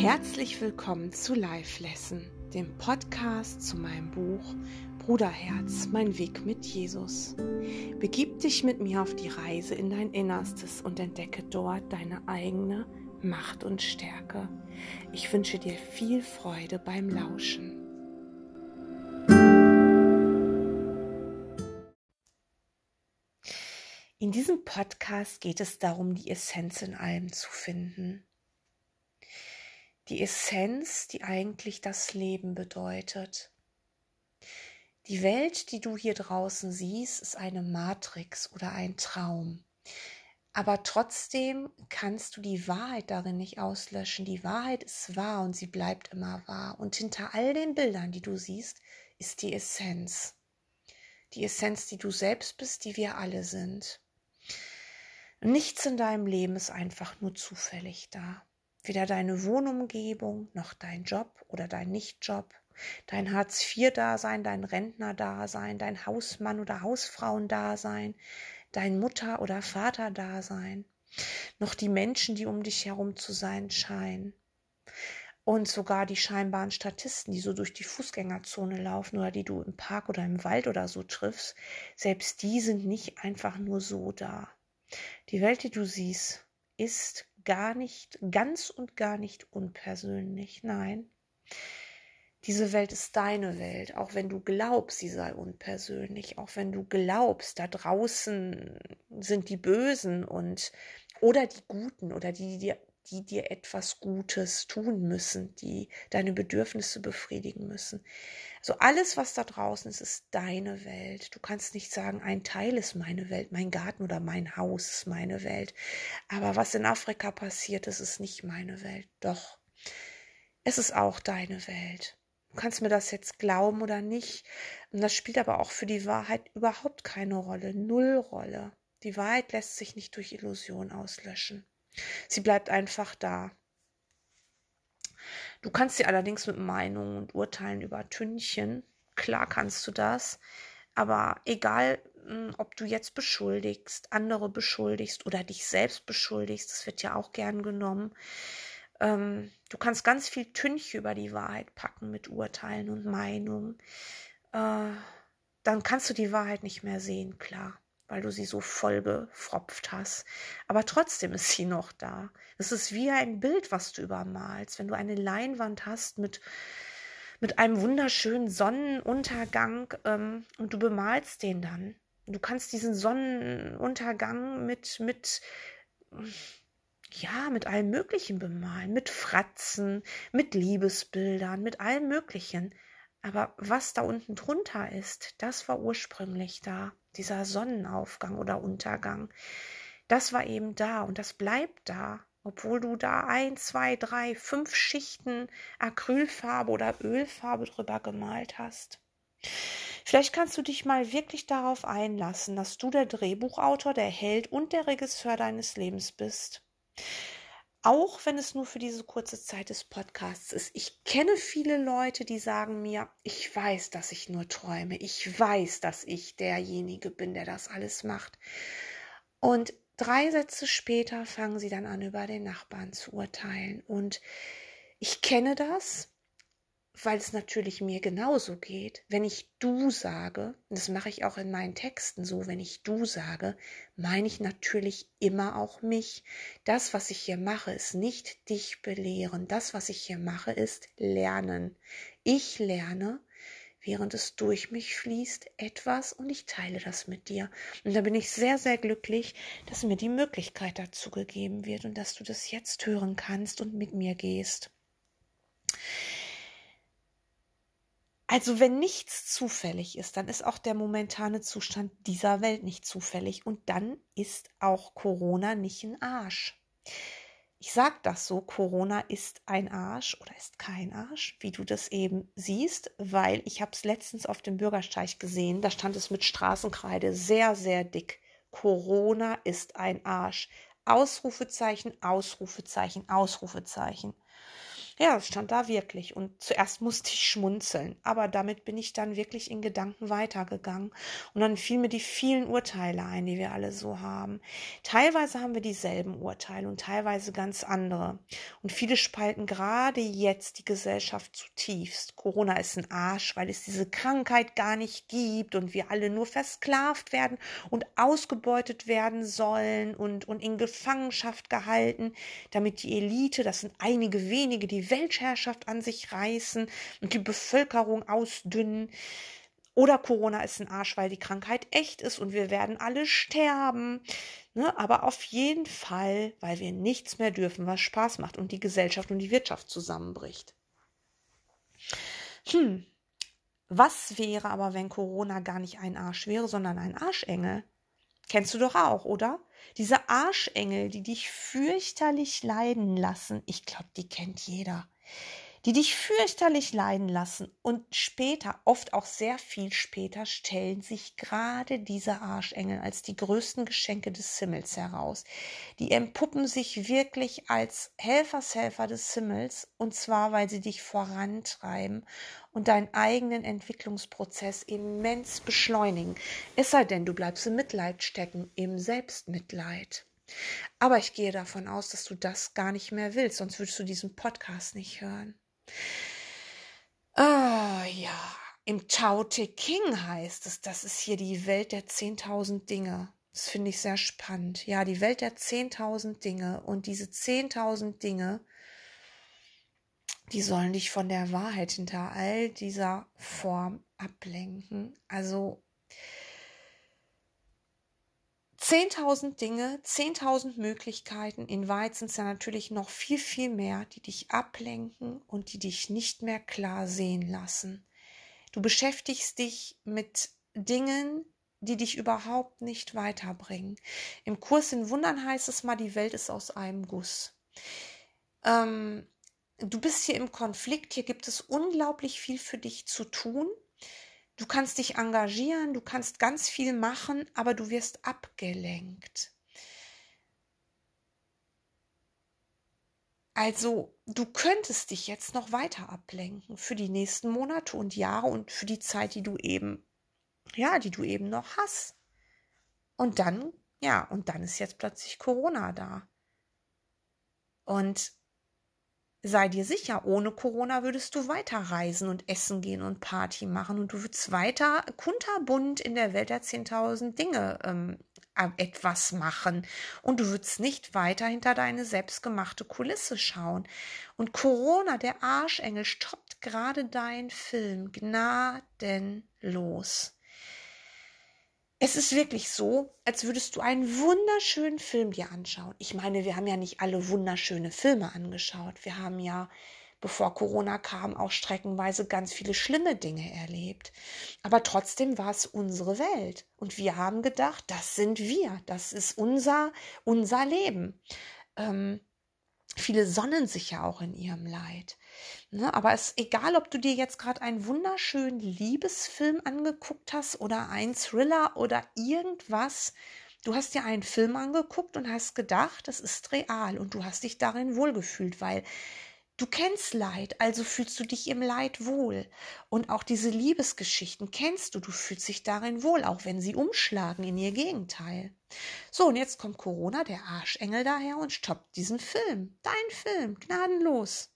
Herzlich willkommen zu Life Lesson, dem Podcast zu meinem Buch Bruderherz, mein Weg mit Jesus. Begib dich mit mir auf die Reise in dein Innerstes und entdecke dort deine eigene Macht und Stärke. Ich wünsche dir viel Freude beim Lauschen. In diesem Podcast geht es darum, die Essenz in allem zu finden die Essenz, die eigentlich das Leben bedeutet. Die Welt, die du hier draußen siehst, ist eine Matrix oder ein Traum. Aber trotzdem kannst du die Wahrheit darin nicht auslöschen. Die Wahrheit ist wahr und sie bleibt immer wahr. Und hinter all den Bildern, die du siehst, ist die Essenz. Die Essenz, die du selbst bist, die wir alle sind. Nichts in deinem Leben ist einfach nur zufällig da. Weder deine Wohnumgebung noch dein Job oder dein Nichtjob, dein Hartz-IV-Dasein, dein Rentner-Dasein, dein Hausmann- oder Hausfrauendasein, dein Mutter- oder Vater-Dasein, noch die Menschen, die um dich herum zu sein scheinen. Und sogar die scheinbaren Statisten, die so durch die Fußgängerzone laufen oder die du im Park oder im Wald oder so triffst, selbst die sind nicht einfach nur so da. Die Welt, die du siehst, ist gar nicht, ganz und gar nicht unpersönlich. Nein. Diese Welt ist deine Welt, auch wenn du glaubst, sie sei unpersönlich, auch wenn du glaubst, da draußen sind die Bösen und oder die Guten oder die, die, die dir etwas Gutes tun müssen, die deine Bedürfnisse befriedigen müssen. Also alles, was da draußen ist, ist deine Welt. Du kannst nicht sagen, ein Teil ist meine Welt, mein Garten oder mein Haus ist meine Welt. Aber was in Afrika passiert, ist, ist nicht meine Welt. Doch, es ist auch deine Welt. Du kannst mir das jetzt glauben oder nicht. Und das spielt aber auch für die Wahrheit überhaupt keine Rolle, null Rolle. Die Wahrheit lässt sich nicht durch Illusion auslöschen. Sie bleibt einfach da. Du kannst sie allerdings mit Meinungen und Urteilen übertünchen. Klar kannst du das. Aber egal, hm, ob du jetzt beschuldigst, andere beschuldigst oder dich selbst beschuldigst, das wird ja auch gern genommen. Ähm, du kannst ganz viel Tünche über die Wahrheit packen mit Urteilen und Meinungen. Äh, dann kannst du die Wahrheit nicht mehr sehen, klar weil du sie so vollgefropft hast. Aber trotzdem ist sie noch da. Es ist wie ein Bild, was du übermalst. Wenn du eine Leinwand hast mit, mit einem wunderschönen Sonnenuntergang ähm, und du bemalst den dann. Du kannst diesen Sonnenuntergang mit, mit, ja, mit allem Möglichen bemalen. Mit Fratzen, mit Liebesbildern, mit allem Möglichen. Aber was da unten drunter ist, das war ursprünglich da dieser Sonnenaufgang oder Untergang, das war eben da und das bleibt da, obwohl du da ein, zwei, drei, fünf Schichten Acrylfarbe oder Ölfarbe drüber gemalt hast. Vielleicht kannst du dich mal wirklich darauf einlassen, dass du der Drehbuchautor, der Held und der Regisseur deines Lebens bist auch wenn es nur für diese kurze Zeit des Podcasts ist. Ich kenne viele Leute, die sagen mir, ich weiß, dass ich nur träume. Ich weiß, dass ich derjenige bin, der das alles macht. Und drei Sätze später fangen sie dann an, über den Nachbarn zu urteilen. Und ich kenne das weil es natürlich mir genauso geht. Wenn ich du sage, und das mache ich auch in meinen Texten so, wenn ich du sage, meine ich natürlich immer auch mich. Das, was ich hier mache, ist nicht dich belehren. Das, was ich hier mache, ist lernen. Ich lerne, während es durch mich fließt, etwas und ich teile das mit dir. Und da bin ich sehr, sehr glücklich, dass mir die Möglichkeit dazu gegeben wird und dass du das jetzt hören kannst und mit mir gehst. Also wenn nichts zufällig ist, dann ist auch der momentane Zustand dieser Welt nicht zufällig und dann ist auch Corona nicht ein Arsch. Ich sage das so, Corona ist ein Arsch oder ist kein Arsch, wie du das eben siehst, weil ich habe es letztens auf dem Bürgersteig gesehen, da stand es mit Straßenkreide sehr, sehr dick. Corona ist ein Arsch. Ausrufezeichen, Ausrufezeichen, Ausrufezeichen. Ja, das stand da wirklich. Und zuerst musste ich schmunzeln, aber damit bin ich dann wirklich in Gedanken weitergegangen. Und dann fielen mir die vielen Urteile ein, die wir alle so haben. Teilweise haben wir dieselben Urteile und teilweise ganz andere. Und viele spalten gerade jetzt die Gesellschaft zutiefst. Corona ist ein Arsch, weil es diese Krankheit gar nicht gibt und wir alle nur versklavt werden und ausgebeutet werden sollen und, und in Gefangenschaft gehalten, damit die Elite, das sind einige wenige, die Weltherrschaft an sich reißen und die Bevölkerung ausdünnen. Oder Corona ist ein Arsch, weil die Krankheit echt ist und wir werden alle sterben. Ne? Aber auf jeden Fall, weil wir nichts mehr dürfen, was Spaß macht und die Gesellschaft und die Wirtschaft zusammenbricht. Hm, was wäre aber, wenn Corona gar nicht ein Arsch wäre, sondern ein Arschengel? Kennst du doch auch, oder? Diese Arschengel, die dich fürchterlich leiden lassen, ich glaube, die kennt jeder die dich fürchterlich leiden lassen. Und später, oft auch sehr viel später, stellen sich gerade diese Arschengel als die größten Geschenke des Himmels heraus. Die empuppen sich wirklich als Helfershelfer des Himmels, und zwar, weil sie dich vorantreiben und deinen eigenen Entwicklungsprozess immens beschleunigen. Es sei denn, du bleibst im Mitleid stecken, im Selbstmitleid. Aber ich gehe davon aus, dass du das gar nicht mehr willst, sonst würdest du diesen Podcast nicht hören. Ah, ja. Im Tao Te King heißt es, das ist hier die Welt der 10.000 Dinge. Das finde ich sehr spannend. Ja, die Welt der 10.000 Dinge. Und diese 10.000 Dinge, die sollen dich von der Wahrheit hinter all dieser Form ablenken. Also 10.000 Dinge, 10.000 Möglichkeiten. In Wahrheit sind es ja natürlich noch viel, viel mehr, die dich ablenken und die dich nicht mehr klar sehen lassen. Du beschäftigst dich mit Dingen, die dich überhaupt nicht weiterbringen. Im Kurs in Wundern heißt es mal, die Welt ist aus einem Guss. Ähm, du bist hier im Konflikt, hier gibt es unglaublich viel für dich zu tun. Du kannst dich engagieren, du kannst ganz viel machen, aber du wirst abgelenkt. Also, du könntest dich jetzt noch weiter ablenken für die nächsten Monate und Jahre und für die Zeit, die du eben, ja, die du eben noch hast. Und dann, ja, und dann ist jetzt plötzlich Corona da. Und sei dir sicher, ohne Corona würdest du weiter reisen und essen gehen und Party machen und du würdest weiter kunterbunt in der Welt der 10.000 Dinge ähm, etwas machen und du würdest nicht weiter hinter deine selbstgemachte Kulisse schauen. Und Corona, der Arschengel, stoppt gerade deinen Film gnadenlos. Es ist wirklich so, als würdest du einen wunderschönen Film dir anschauen. Ich meine, wir haben ja nicht alle wunderschöne Filme angeschaut. Wir haben ja, bevor Corona kam, auch streckenweise ganz viele schlimme Dinge erlebt. Aber trotzdem war es unsere Welt. Und wir haben gedacht, das sind wir. Das ist unser, unser Leben. Ähm, viele sonnen sich ja auch in ihrem Leid. Ne? Aber es ist egal, ob du dir jetzt gerade einen wunderschönen Liebesfilm angeguckt hast oder einen Thriller oder irgendwas. Du hast dir einen Film angeguckt und hast gedacht, das ist real und du hast dich darin wohlgefühlt, weil Du kennst Leid, also fühlst du dich im Leid wohl. Und auch diese Liebesgeschichten kennst du, du fühlst dich darin wohl, auch wenn sie umschlagen in ihr Gegenteil. So, und jetzt kommt Corona, der Arschengel daher und stoppt diesen Film. Dein Film, gnadenlos.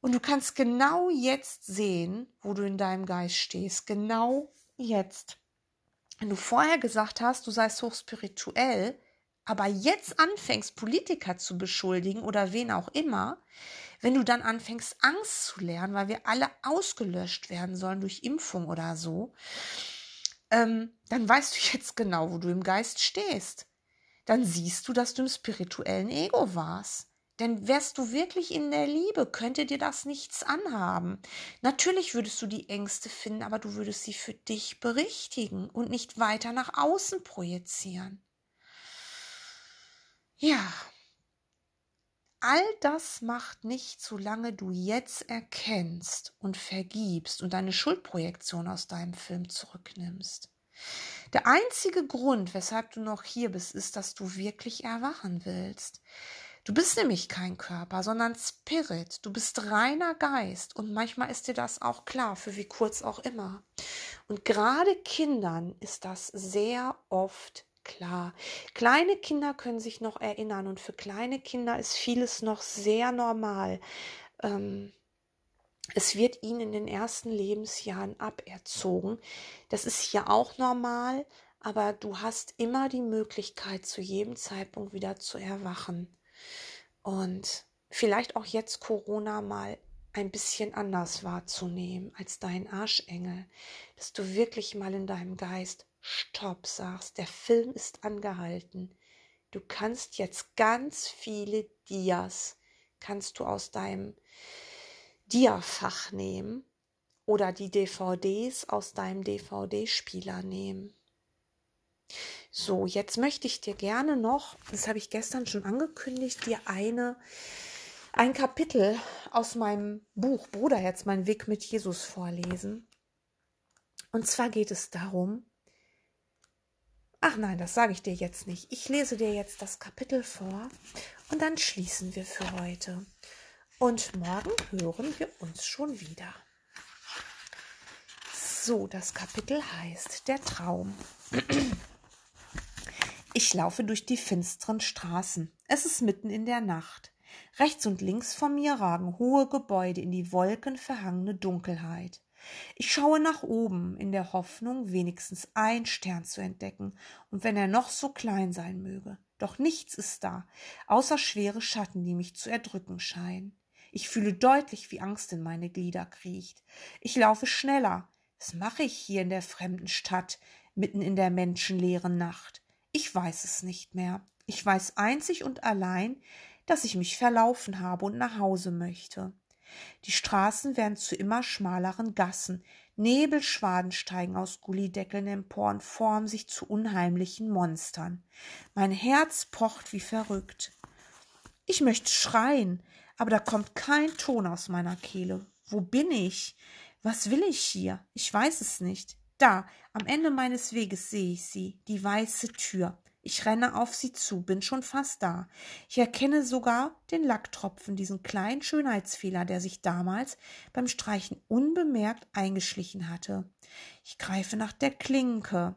Und du kannst genau jetzt sehen, wo du in deinem Geist stehst. Genau jetzt. Wenn du vorher gesagt hast, du seist hochspirituell, aber jetzt anfängst, Politiker zu beschuldigen oder wen auch immer, wenn du dann anfängst, Angst zu lernen, weil wir alle ausgelöscht werden sollen durch Impfung oder so, ähm, dann weißt du jetzt genau, wo du im Geist stehst. Dann siehst du, dass du im spirituellen Ego warst. Denn wärst du wirklich in der Liebe, könnte dir das nichts anhaben. Natürlich würdest du die Ängste finden, aber du würdest sie für dich berichtigen und nicht weiter nach außen projizieren. Ja, all das macht nicht, solange du jetzt erkennst und vergibst und deine Schuldprojektion aus deinem Film zurücknimmst. Der einzige Grund, weshalb du noch hier bist, ist, dass du wirklich erwachen willst. Du bist nämlich kein Körper, sondern Spirit. Du bist reiner Geist. Und manchmal ist dir das auch klar, für wie kurz auch immer. Und gerade Kindern ist das sehr oft klar. Kleine Kinder können sich noch erinnern und für kleine Kinder ist vieles noch sehr normal. Ähm, es wird ihnen in den ersten Lebensjahren aberzogen. Das ist hier auch normal, aber du hast immer die Möglichkeit, zu jedem Zeitpunkt wieder zu erwachen. Und vielleicht auch jetzt Corona mal ein bisschen anders wahrzunehmen als dein Arschengel, dass du wirklich mal in deinem Geist Stopp sagst, der Film ist angehalten. Du kannst jetzt ganz viele Dias, kannst du aus deinem Dia-Fach nehmen oder die DVDs aus deinem DVD-Spieler nehmen. So, jetzt möchte ich dir gerne noch, das habe ich gestern schon angekündigt, dir eine ein Kapitel aus meinem Buch Bruder jetzt mein Weg mit Jesus vorlesen. Und zwar geht es darum, ach nein, das sage ich dir jetzt nicht. Ich lese dir jetzt das Kapitel vor und dann schließen wir für heute. Und morgen hören wir uns schon wieder. So, das Kapitel heißt Der Traum. Ich laufe durch die finsteren Straßen. Es ist mitten in der Nacht. Rechts und links von mir ragen hohe Gebäude in die wolkenverhangene Dunkelheit. Ich schaue nach oben in der Hoffnung, wenigstens ein Stern zu entdecken, und wenn er noch so klein sein möge. Doch nichts ist da, außer schwere Schatten, die mich zu erdrücken scheinen. Ich fühle deutlich, wie Angst in meine Glieder kriecht. Ich laufe schneller. Was mache ich hier in der fremden Stadt, mitten in der menschenleeren Nacht? Ich weiß es nicht mehr. Ich weiß einzig und allein, dass ich mich verlaufen habe und nach Hause möchte. Die Straßen werden zu immer schmaleren Gassen, Nebelschwaden steigen aus Gullideckeln empor und formen sich zu unheimlichen Monstern. Mein Herz pocht wie verrückt. Ich möchte schreien, aber da kommt kein Ton aus meiner Kehle. Wo bin ich? Was will ich hier? Ich weiß es nicht. Da, am Ende meines Weges sehe ich sie, die weiße Tür. Ich renne auf sie zu, bin schon fast da. Ich erkenne sogar den Lacktropfen, diesen kleinen Schönheitsfehler, der sich damals beim Streichen unbemerkt eingeschlichen hatte. Ich greife nach der Klinke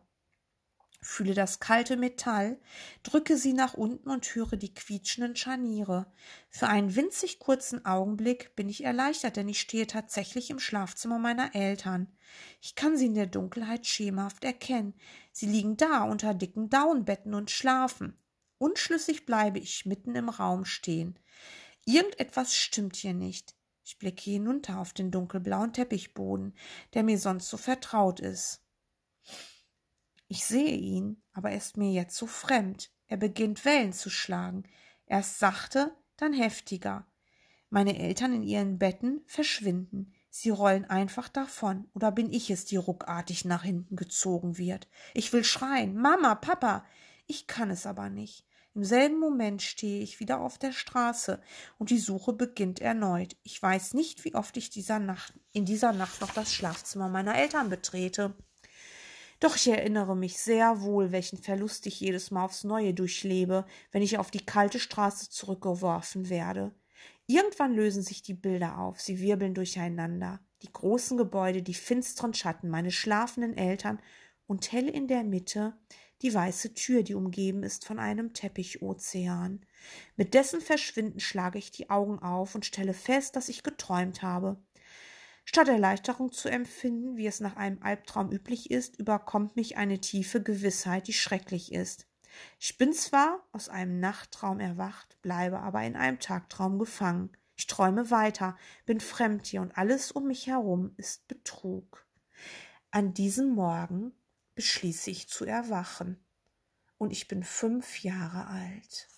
fühle das kalte Metall, drücke sie nach unten und höre die quietschenden Scharniere. Für einen winzig kurzen Augenblick bin ich erleichtert, denn ich stehe tatsächlich im Schlafzimmer meiner Eltern. Ich kann sie in der Dunkelheit schemenhaft erkennen. Sie liegen da unter dicken Daunenbetten und schlafen. Unschlüssig bleibe ich mitten im Raum stehen. Irgendetwas stimmt hier nicht. Ich blicke hinunter auf den dunkelblauen Teppichboden, der mir sonst so vertraut ist. Ich sehe ihn, aber er ist mir jetzt so fremd. Er beginnt Wellen zu schlagen. Erst sachte, dann heftiger. Meine Eltern in ihren Betten verschwinden. Sie rollen einfach davon. Oder bin ich es, die ruckartig nach hinten gezogen wird? Ich will schreien. Mama, Papa. Ich kann es aber nicht. Im selben Moment stehe ich wieder auf der Straße und die Suche beginnt erneut. Ich weiß nicht, wie oft ich dieser Nacht, in dieser Nacht noch das Schlafzimmer meiner Eltern betrete. Doch ich erinnere mich sehr wohl, welchen Verlust ich jedes Mal aufs Neue durchlebe, wenn ich auf die kalte Straße zurückgeworfen werde. Irgendwann lösen sich die Bilder auf, sie wirbeln durcheinander. Die großen Gebäude, die finsteren Schatten, meine schlafenden Eltern und hell in der Mitte die weiße Tür, die umgeben ist von einem Teppichozean. Mit dessen Verschwinden schlage ich die Augen auf und stelle fest, dass ich geträumt habe. Statt Erleichterung zu empfinden, wie es nach einem Albtraum üblich ist, überkommt mich eine tiefe Gewissheit, die schrecklich ist. Ich bin zwar aus einem Nachttraum erwacht, bleibe aber in einem Tagtraum gefangen. Ich träume weiter, bin fremd hier und alles um mich herum ist Betrug. An diesem Morgen beschließe ich zu erwachen und ich bin fünf Jahre alt.